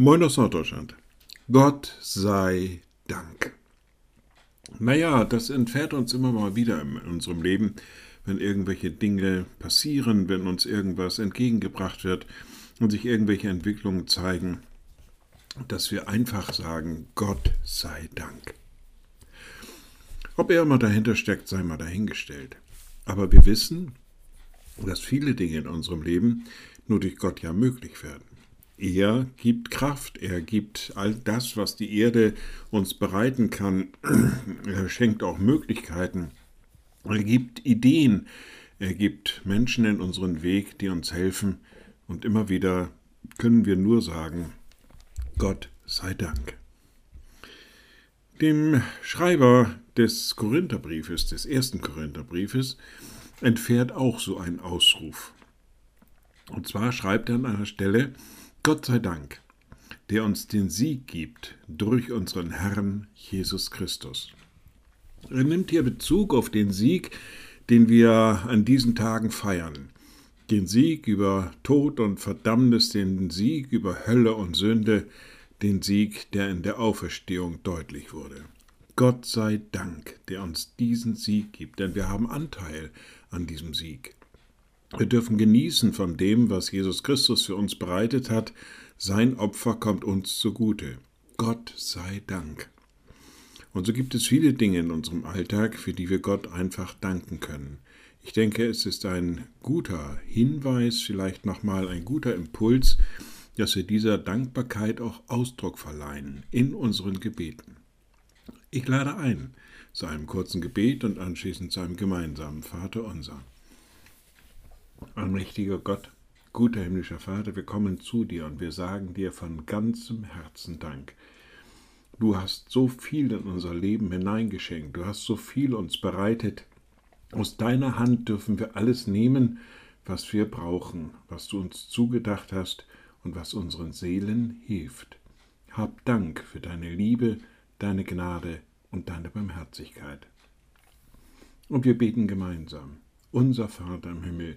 Moin aus Norddeutschland. Gott sei Dank. Naja, das entfährt uns immer mal wieder in unserem Leben, wenn irgendwelche Dinge passieren, wenn uns irgendwas entgegengebracht wird und sich irgendwelche Entwicklungen zeigen, dass wir einfach sagen, Gott sei Dank. Ob er immer dahinter steckt, sei mal dahingestellt. Aber wir wissen, dass viele Dinge in unserem Leben nur durch Gott ja möglich werden. Er gibt Kraft, er gibt all das, was die Erde uns bereiten kann. Er schenkt auch Möglichkeiten. Er gibt Ideen. Er gibt Menschen in unseren Weg, die uns helfen. Und immer wieder können wir nur sagen, Gott sei Dank. Dem Schreiber des Korintherbriefes, des ersten Korintherbriefes, entfährt auch so ein Ausruf. Und zwar schreibt er an einer Stelle, Gott sei Dank, der uns den Sieg gibt durch unseren Herrn Jesus Christus. Er nimmt hier Bezug auf den Sieg, den wir an diesen Tagen feiern. Den Sieg über Tod und Verdammnis, den Sieg über Hölle und Sünde, den Sieg, der in der Auferstehung deutlich wurde. Gott sei Dank, der uns diesen Sieg gibt, denn wir haben Anteil an diesem Sieg. Wir dürfen genießen von dem, was Jesus Christus für uns bereitet hat. Sein Opfer kommt uns zugute. Gott sei Dank. Und so gibt es viele Dinge in unserem Alltag, für die wir Gott einfach danken können. Ich denke, es ist ein guter Hinweis, vielleicht nochmal ein guter Impuls, dass wir dieser Dankbarkeit auch Ausdruck verleihen in unseren Gebeten. Ich lade ein zu einem kurzen Gebet und anschließend zu einem gemeinsamen Vater unser. Allmächtiger Gott, guter himmlischer Vater, wir kommen zu dir und wir sagen dir von ganzem Herzen Dank. Du hast so viel in unser Leben hineingeschenkt, du hast so viel uns bereitet. Aus deiner Hand dürfen wir alles nehmen, was wir brauchen, was du uns zugedacht hast und was unseren Seelen hilft. Hab Dank für deine Liebe, deine Gnade und deine Barmherzigkeit. Und wir beten gemeinsam. Unser Vater im Himmel,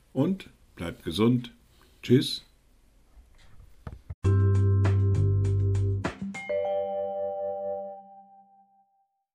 und bleibt gesund. Tschüss,